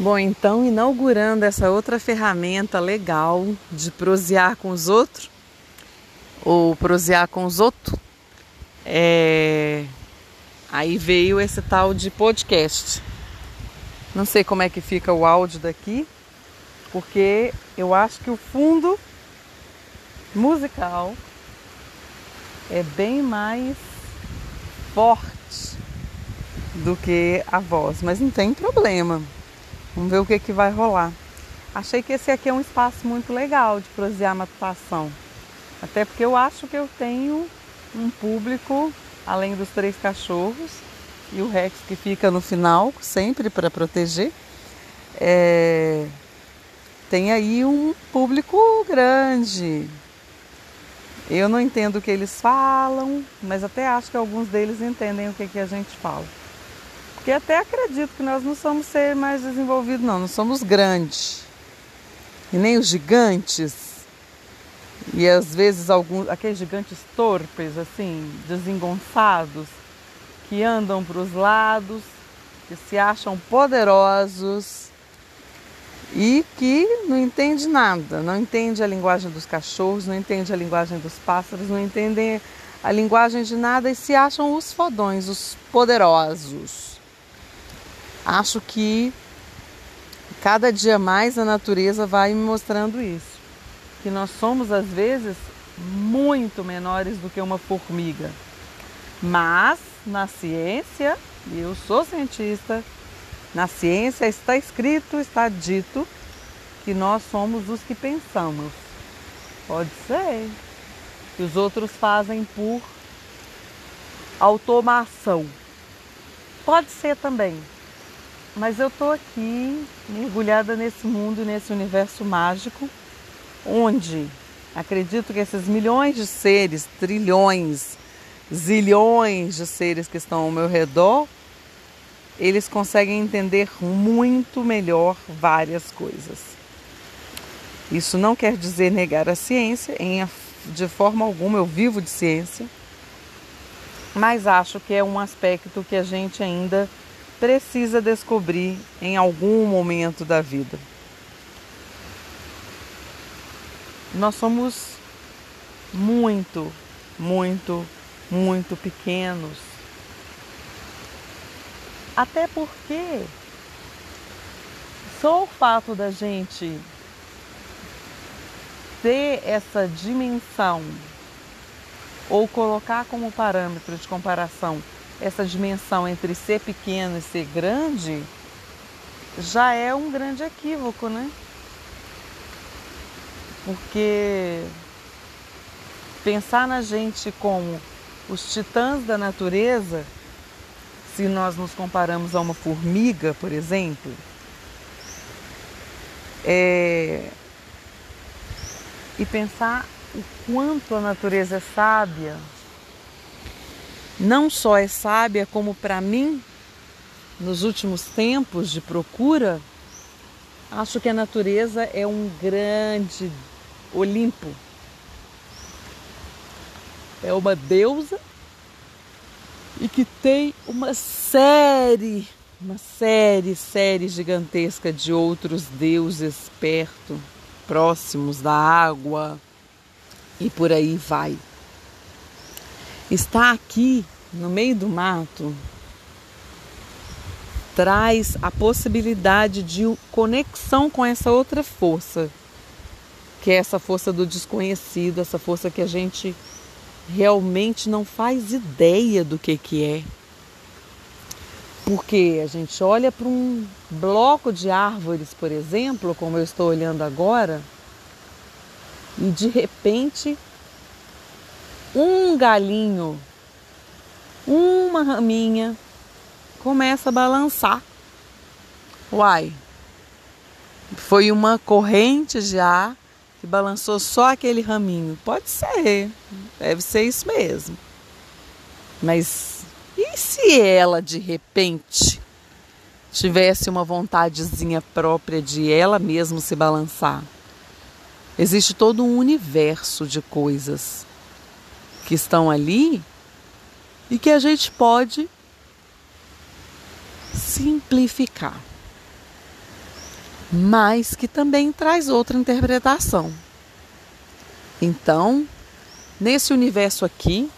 Bom, então, inaugurando essa outra ferramenta legal de prosear com os outros, ou prosear com os outros, é... aí veio esse tal de podcast. Não sei como é que fica o áudio daqui, porque eu acho que o fundo musical é bem mais forte do que a voz, mas não tem problema. Vamos ver o que, que vai rolar. Achei que esse aqui é um espaço muito legal de prosear matutação. Até porque eu acho que eu tenho um público, além dos três cachorros e o Rex que fica no final, sempre para proteger. É... Tem aí um público grande. Eu não entendo o que eles falam, mas até acho que alguns deles entendem o que, que a gente fala. Porque até acredito que nós não somos ser mais desenvolvidos, não, não somos grandes. E nem os gigantes. E às vezes alguns, aqueles gigantes torpes, assim, desengonçados, que andam para os lados, que se acham poderosos e que não entende nada, não entende a linguagem dos cachorros, não entende a linguagem dos pássaros, não entendem a linguagem de nada e se acham os fodões, os poderosos. Acho que cada dia mais a natureza vai me mostrando isso. Que nós somos, às vezes, muito menores do que uma formiga. Mas na ciência, e eu sou cientista, na ciência está escrito, está dito que nós somos os que pensamos. Pode ser. Que os outros fazem por automação. Pode ser também. Mas eu estou aqui mergulhada nesse mundo, nesse universo mágico, onde acredito que esses milhões de seres, trilhões, zilhões de seres que estão ao meu redor, eles conseguem entender muito melhor várias coisas. Isso não quer dizer negar a ciência, em, de forma alguma eu vivo de ciência, mas acho que é um aspecto que a gente ainda precisa descobrir em algum momento da vida. Nós somos muito, muito, muito pequenos. Até porque só o fato da gente ter essa dimensão ou colocar como parâmetro de comparação essa dimensão entre ser pequeno e ser grande, já é um grande equívoco, né? Porque pensar na gente como os titãs da natureza, se nós nos comparamos a uma formiga, por exemplo, é... e pensar o quanto a natureza é sábia, não só é sábia, como para mim, nos últimos tempos de procura, acho que a natureza é um grande Olimpo. É uma deusa e que tem uma série, uma série, série gigantesca de outros deuses perto, próximos da água e por aí vai. Estar aqui no meio do mato traz a possibilidade de conexão com essa outra força, que é essa força do desconhecido, essa força que a gente realmente não faz ideia do que, que é. Porque a gente olha para um bloco de árvores, por exemplo, como eu estou olhando agora, e de repente um galinho, uma raminha, começa a balançar. Uai, foi uma corrente ar que balançou só aquele raminho. Pode ser, deve ser isso mesmo. Mas e se ela de repente tivesse uma vontadezinha própria de ela mesma se balançar? Existe todo um universo de coisas que estão ali e que a gente pode simplificar. mas que também traz outra interpretação. Então, nesse universo aqui,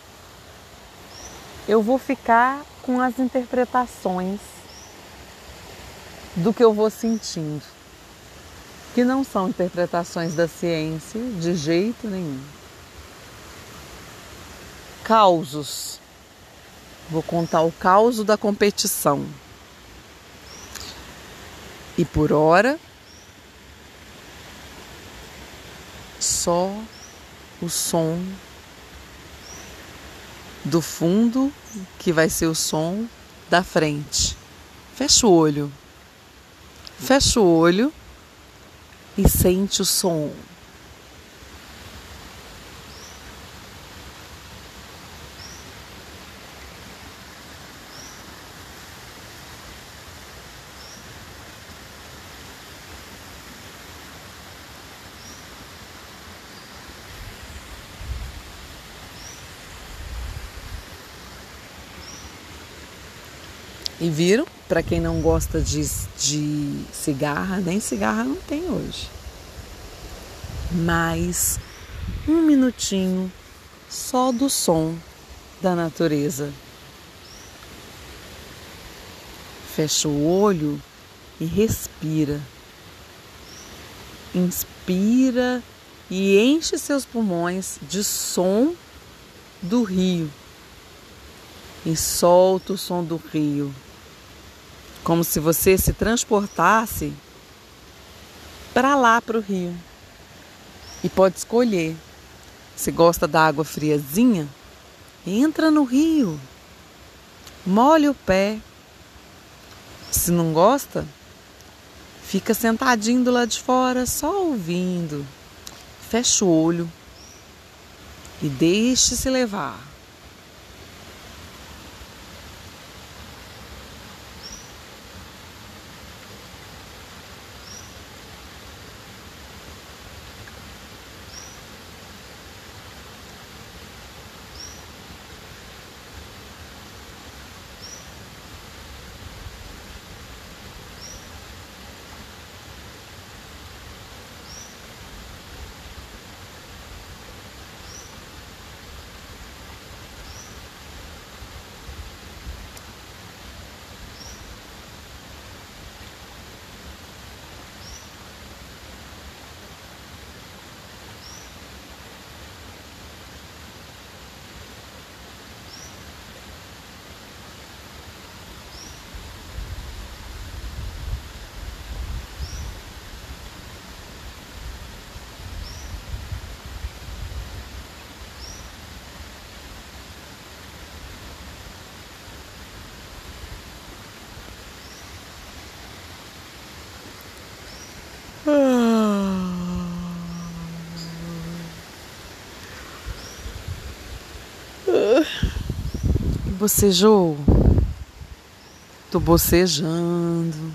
eu vou ficar com as interpretações do que eu vou sentindo, que não são interpretações da ciência de jeito nenhum. Causos. Vou contar o caos da competição. E por hora, só o som do fundo, que vai ser o som da frente. Fecha o olho. Fecha o olho e sente o som. E viram? Para quem não gosta de, de cigarra, nem cigarra não tem hoje. Mas um minutinho só do som da natureza. Fecha o olho e respira. Inspira e enche seus pulmões de som do rio. E solta o som do rio como se você se transportasse para lá para o rio. E pode escolher. Se gosta da água friazinha, entra no rio. Molhe o pé. Se não gosta, fica sentadinho do lado de fora, só ouvindo. Fecha o olho e deixe-se levar. Bocejou? Tô bocejando.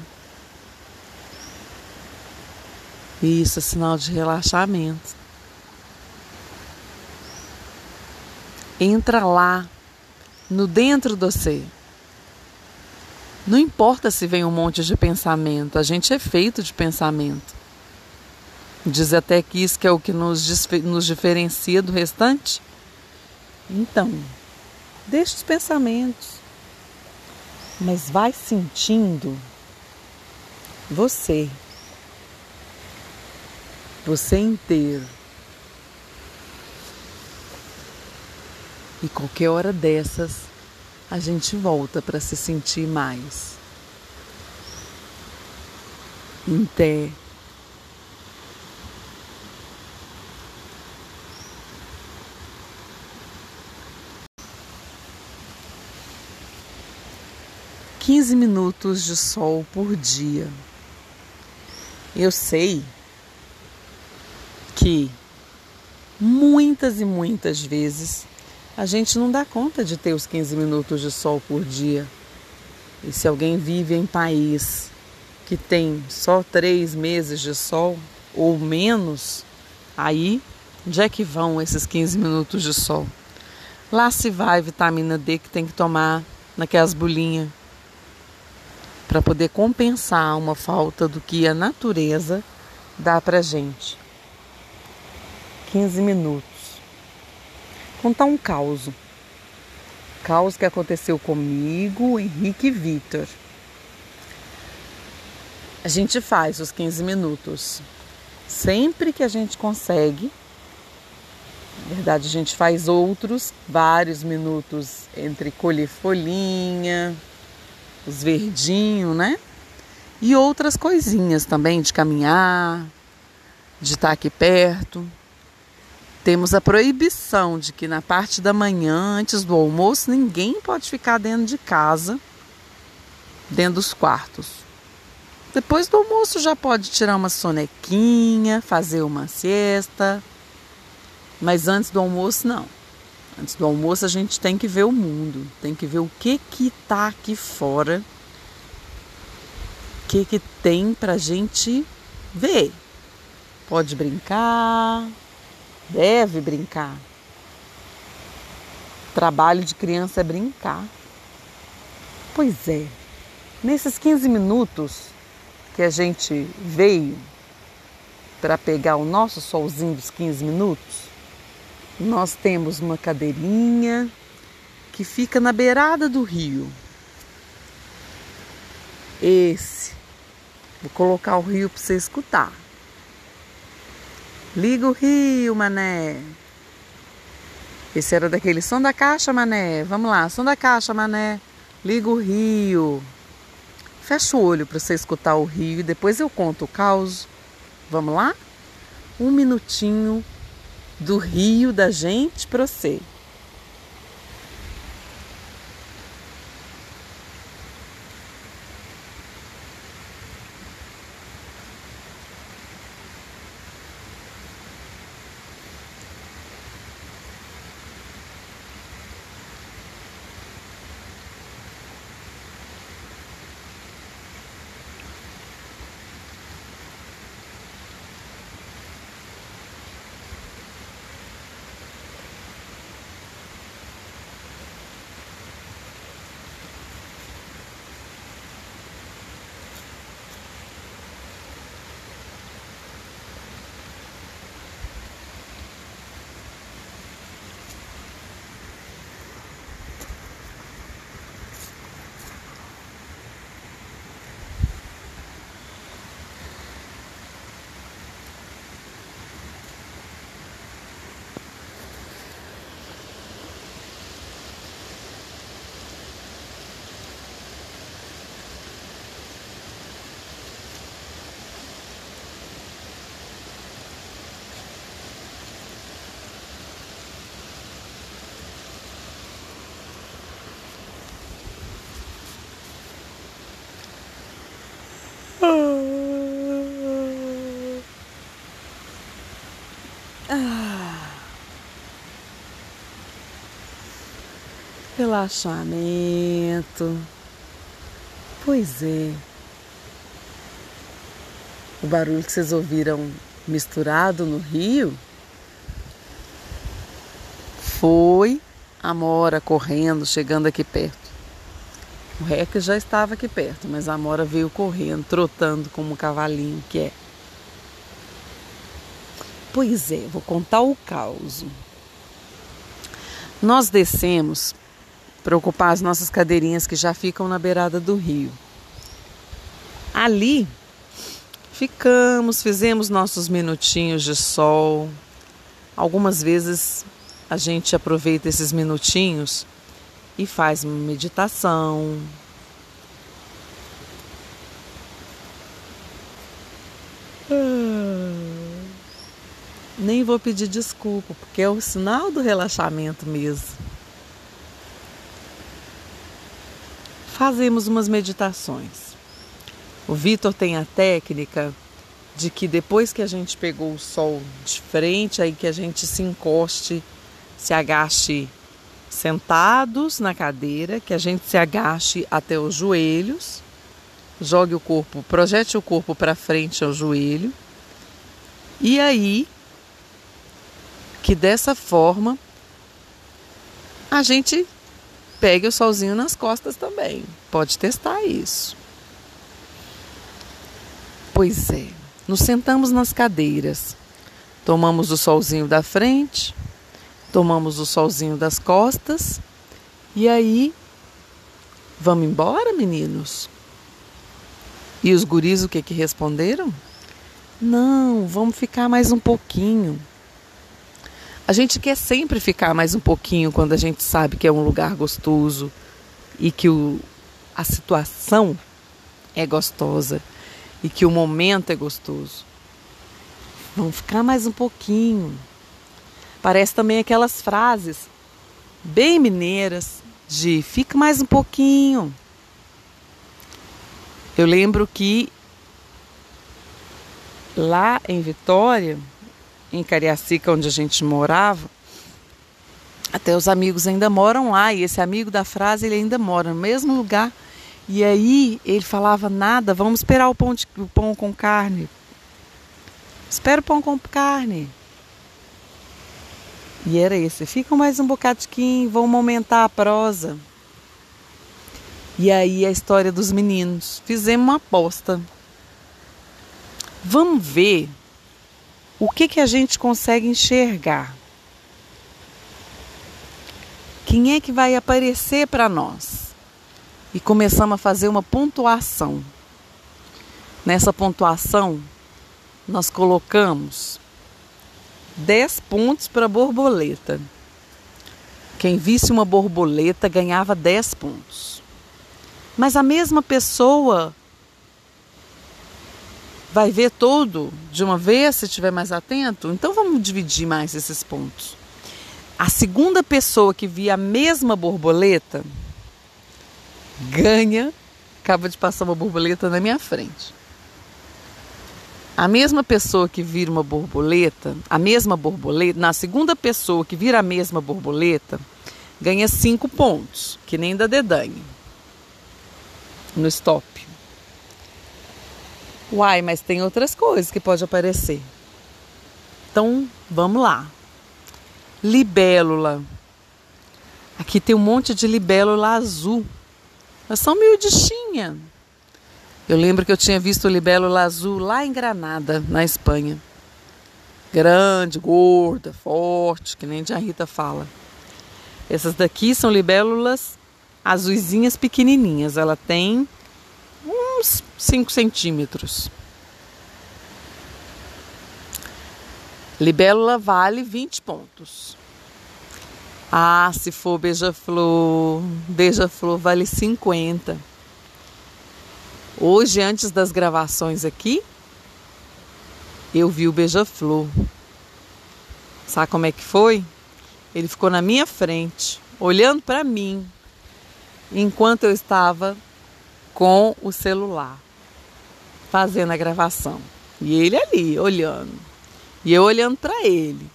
Isso é sinal de relaxamento. Entra lá, no dentro de você. Não importa se vem um monte de pensamento, a gente é feito de pensamento. Diz até que isso que é o que nos, nos diferencia do restante. Então, Deixa os pensamentos, mas vai sentindo você, você inteiro. E qualquer hora dessas, a gente volta para se sentir mais. Em 15 minutos de sol por dia. Eu sei que muitas e muitas vezes a gente não dá conta de ter os 15 minutos de sol por dia. E se alguém vive em país que tem só três meses de sol ou menos, aí onde é que vão esses 15 minutos de sol? Lá se vai vitamina D que tem que tomar naquelas bolinhas para poder compensar uma falta do que a natureza dá para gente. 15 minutos. Contar um caos. Caos que aconteceu comigo, Henrique e Vitor. A gente faz os 15 minutos. Sempre que a gente consegue. Na verdade, a gente faz outros, vários minutos entre colher folhinha, os verdinhos, né? E outras coisinhas também de caminhar, de estar aqui perto. Temos a proibição de que na parte da manhã, antes do almoço, ninguém pode ficar dentro de casa, dentro dos quartos. Depois do almoço já pode tirar uma sonequinha, fazer uma siesta. Mas antes do almoço não. Antes do almoço a gente tem que ver o mundo, tem que ver o que que tá aqui fora, o que que tem pra gente ver. Pode brincar, deve brincar. Trabalho de criança é brincar. Pois é, nesses 15 minutos que a gente veio para pegar o nosso solzinho dos 15 minutos, nós temos uma cadeirinha que fica na beirada do rio. Esse. Vou colocar o rio para você escutar. Liga o rio, mané. Esse era daquele som da caixa, mané. Vamos lá, som da caixa, mané. Liga o rio. Fecha o olho para você escutar o rio e depois eu conto o caos. Vamos lá? Um minutinho do rio da gente para você. Relaxamento. Pois é. O barulho que vocês ouviram misturado no rio foi a Mora correndo, chegando aqui perto. O Reca já estava aqui perto, mas a Mora veio correndo, trotando como um cavalinho que é. Pois é, vou contar o caos. Nós descemos para ocupar as nossas cadeirinhas que já ficam na beirada do rio. Ali ficamos, fizemos nossos minutinhos de sol. Algumas vezes a gente aproveita esses minutinhos e faz uma meditação. Nem vou pedir desculpa, porque é o sinal do relaxamento mesmo. fazemos umas meditações. O Vitor tem a técnica de que depois que a gente pegou o sol de frente, aí que a gente se encoste, se agache sentados na cadeira, que a gente se agache até os joelhos, jogue o corpo, projete o corpo para frente ao joelho. E aí que dessa forma a gente pegue o solzinho nas costas também. Pode testar isso. Pois é, nos sentamos nas cadeiras, tomamos o solzinho da frente, tomamos o solzinho das costas e aí vamos embora, meninos? E os guris o que que responderam? Não, vamos ficar mais um pouquinho. A gente quer sempre ficar mais um pouquinho quando a gente sabe que é um lugar gostoso e que o, a situação é gostosa e que o momento é gostoso. Vamos ficar mais um pouquinho. Parece também aquelas frases bem mineiras de fica mais um pouquinho. Eu lembro que lá em Vitória, em Cariacica, onde a gente morava, até os amigos ainda moram lá e esse amigo da frase ele ainda mora no mesmo lugar. E aí ele falava nada, vamos esperar o pão, de, o pão com carne. Espera o pão com carne. E era esse. Fica mais um bocadinho, vamos aumentar a prosa. E aí a história dos meninos. Fizemos uma aposta. Vamos ver o que, que a gente consegue enxergar. Quem é que vai aparecer para nós? E começamos a fazer uma pontuação. Nessa pontuação, nós colocamos 10 pontos para borboleta. Quem visse uma borboleta ganhava 10 pontos. Mas a mesma pessoa vai ver todo de uma vez se estiver mais atento? Então vamos dividir mais esses pontos. A segunda pessoa que via a mesma borboleta ganha. Acaba de passar uma borboleta na minha frente. A mesma pessoa que vira uma borboleta, a mesma borboleta, na segunda pessoa que vira a mesma borboleta, ganha cinco pontos, que nem da Dedanhe, no stop. Uai, mas tem outras coisas que pode aparecer. Então, vamos lá. Libélula. Aqui tem um monte de libélula azul. Elas são miudichinhas. Eu lembro que eu tinha visto o libélula azul lá em Granada, na Espanha. Grande, gorda, forte, que nem a Rita fala. Essas daqui são libélulas azuisinhas pequenininhas. Ela tem uns 5 centímetros. Libélula vale 20 pontos. Ah, se for beija-flor, beija-flor vale 50. Hoje, antes das gravações aqui, eu vi o beija-flor. Sabe como é que foi? Ele ficou na minha frente, olhando para mim, enquanto eu estava com o celular, fazendo a gravação. E ele ali, olhando. E eu olhando para ele.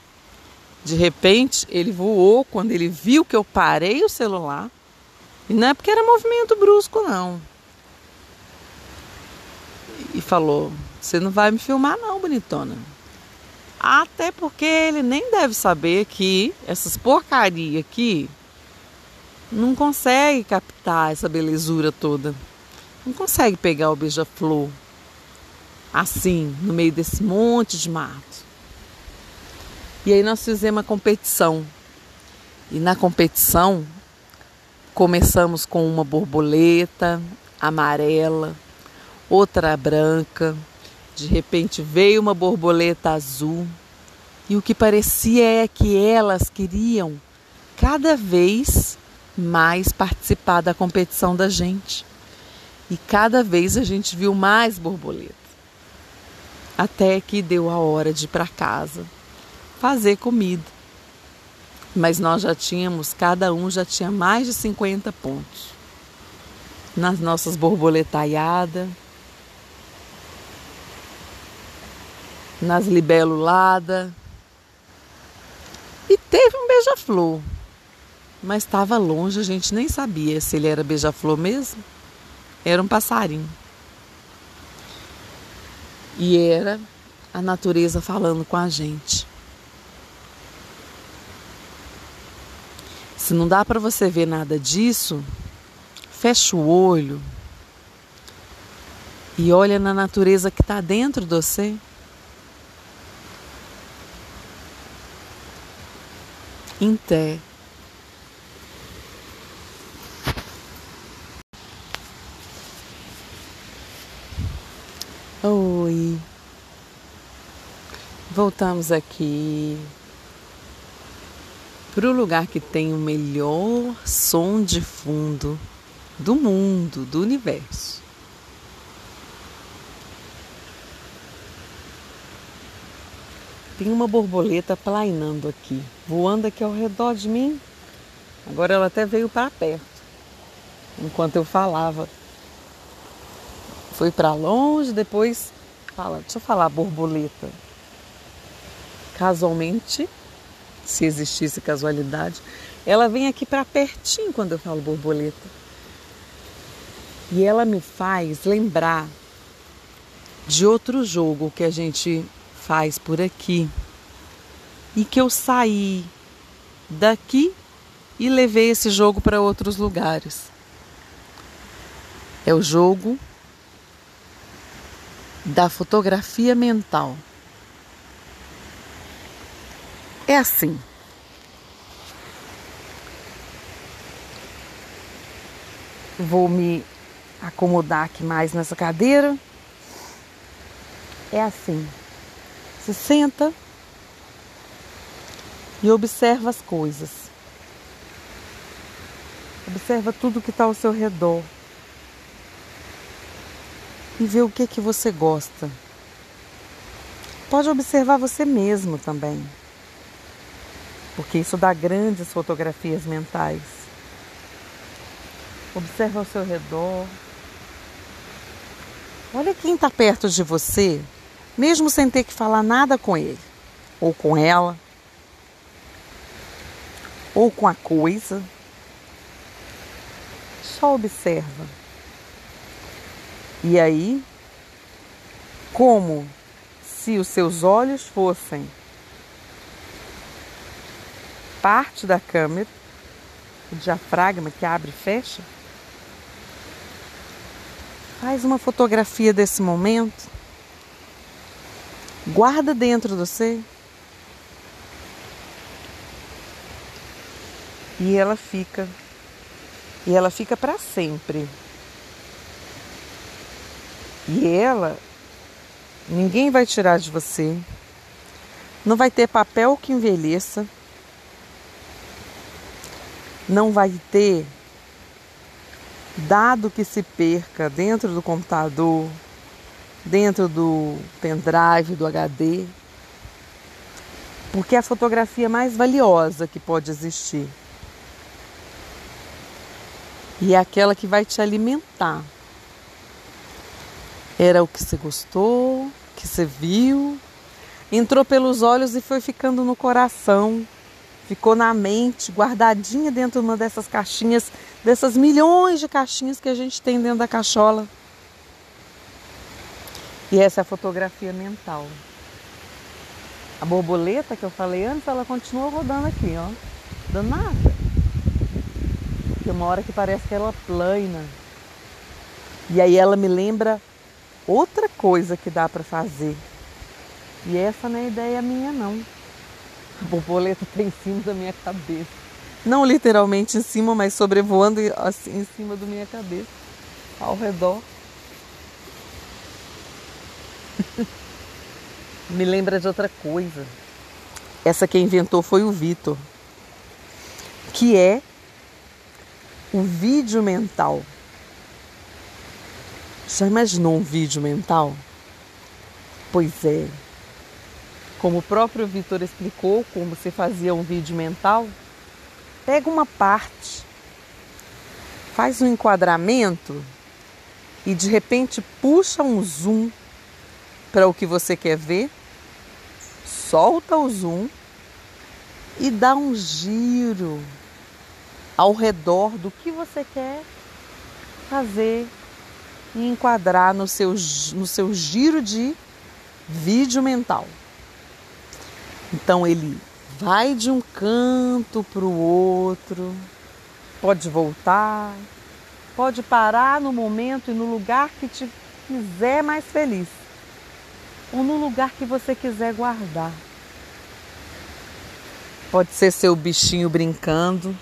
De repente, ele voou quando ele viu que eu parei o celular. E não é porque era movimento brusco, não e falou: Você não vai me filmar, não, bonitona. Até porque ele nem deve saber que essas porcaria aqui não consegue captar essa belezura toda. Não consegue pegar o beija-flor assim, no meio desse monte de mato. E aí nós fizemos uma competição. E na competição começamos com uma borboleta amarela, outra branca. De repente veio uma borboleta azul. E o que parecia é que elas queriam cada vez mais participar da competição da gente. E cada vez a gente viu mais borboletas. Até que deu a hora de ir para casa fazer comida. Mas nós já tínhamos, cada um já tinha mais de 50 pontos. Nas nossas borboletaiadas, nas libéluladas. E teve um beija-flor, mas estava longe, a gente nem sabia se ele era beija-flor mesmo. Era um passarinho. E era a natureza falando com a gente. Se não dá para você ver nada disso, fecha o olho e olha na natureza que está dentro de você. Em té. Oi. Voltamos aqui para o lugar que tem o melhor som de fundo do mundo, do universo. Tem uma borboleta plainando aqui, voando aqui ao redor de mim. Agora ela até veio para perto, enquanto eu falava. Foi para longe, depois fala, deixa eu falar borboleta. Casualmente, se existisse casualidade, ela vem aqui para pertinho quando eu falo borboleta. E ela me faz lembrar de outro jogo que a gente faz por aqui. E que eu saí daqui e levei esse jogo para outros lugares. É o jogo da fotografia mental. É assim. Vou me acomodar aqui mais nessa cadeira. É assim. Se senta e observa as coisas. Observa tudo que está ao seu redor e vê o que que você gosta. Pode observar você mesmo também, porque isso dá grandes fotografias mentais. Observa ao seu redor. Olha quem está perto de você, mesmo sem ter que falar nada com ele ou com ela ou com a coisa. Só observa. E aí, como se os seus olhos fossem parte da câmera, o diafragma que abre e fecha, faz uma fotografia desse momento, guarda dentro do você e ela fica e ela fica para sempre. E ela, ninguém vai tirar de você. Não vai ter papel que envelheça. Não vai ter dado que se perca dentro do computador, dentro do pendrive, do HD. Porque é a fotografia mais valiosa que pode existir. E é aquela que vai te alimentar era o que você gostou, que você viu, entrou pelos olhos e foi ficando no coração, ficou na mente, guardadinha dentro de uma dessas caixinhas, dessas milhões de caixinhas que a gente tem dentro da cachola. E essa é a fotografia mental. A borboleta que eu falei antes, ela continua rodando aqui, ó. Dando nada. Tem uma hora que parece que ela plana. E aí ela me lembra outra coisa que dá para fazer. E essa não é ideia minha não. A borboleta está em cima da minha cabeça. Não literalmente em cima, mas sobrevoando assim em cima da minha cabeça, ao redor. Me lembra de outra coisa. Essa que inventou foi o Vitor, que é o vídeo mental. Já imaginou um vídeo mental? Pois é. Como o próprio Vitor explicou como se fazia um vídeo mental, pega uma parte, faz um enquadramento e de repente puxa um zoom para o que você quer ver, solta o zoom e dá um giro ao redor do que você quer fazer e enquadrar no seu, no seu giro de vídeo mental. Então ele vai de um canto para o outro, pode voltar, pode parar no momento e no lugar que te quiser mais feliz, ou no lugar que você quiser guardar. Pode ser seu bichinho brincando,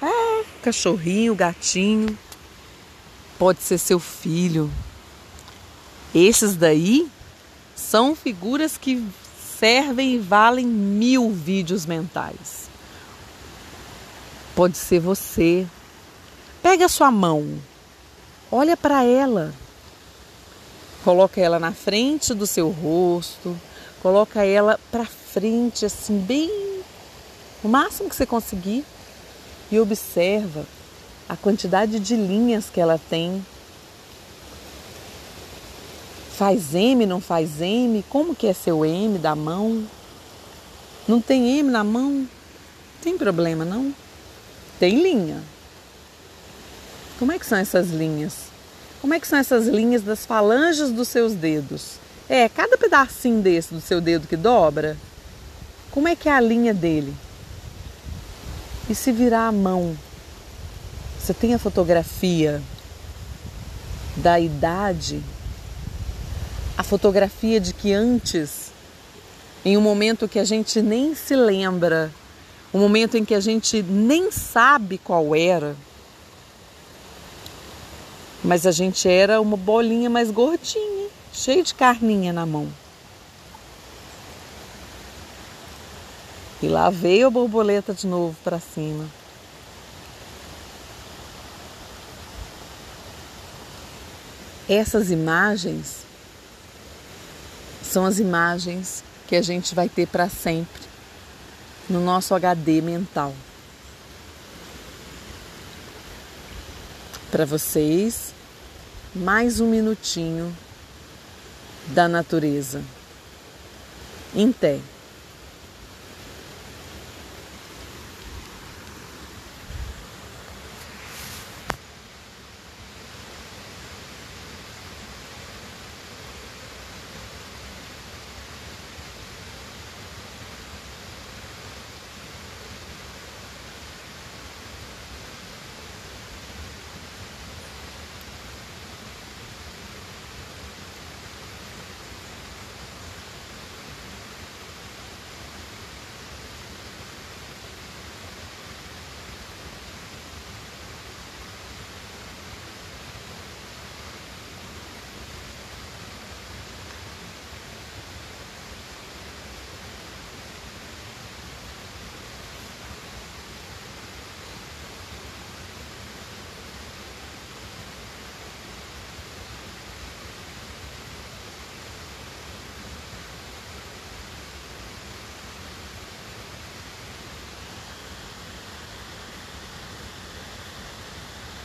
é, cachorrinho, gatinho, pode ser seu filho. Esses daí são figuras que servem e valem mil vídeos mentais. Pode ser você. Pega a sua mão, olha para ela, coloca ela na frente do seu rosto, coloca ela para frente, assim, bem o máximo que você conseguir, e observa a quantidade de linhas que ela tem. Faz M, não faz M? Como que é seu M da mão? Não tem M na mão? Tem problema não? Tem linha. Como é que são essas linhas? Como é que são essas linhas das falanges dos seus dedos? É, cada pedacinho desse do seu dedo que dobra, como é que é a linha dele? E se virar a mão, você tem a fotografia da idade, a fotografia de que antes, em um momento que a gente nem se lembra, um momento em que a gente nem sabe qual era, mas a gente era uma bolinha mais gordinha, cheia de carninha na mão. E lá veio a borboleta de novo para cima. Essas imagens são as imagens que a gente vai ter para sempre no nosso HD mental. Para vocês, mais um minutinho da natureza. Em.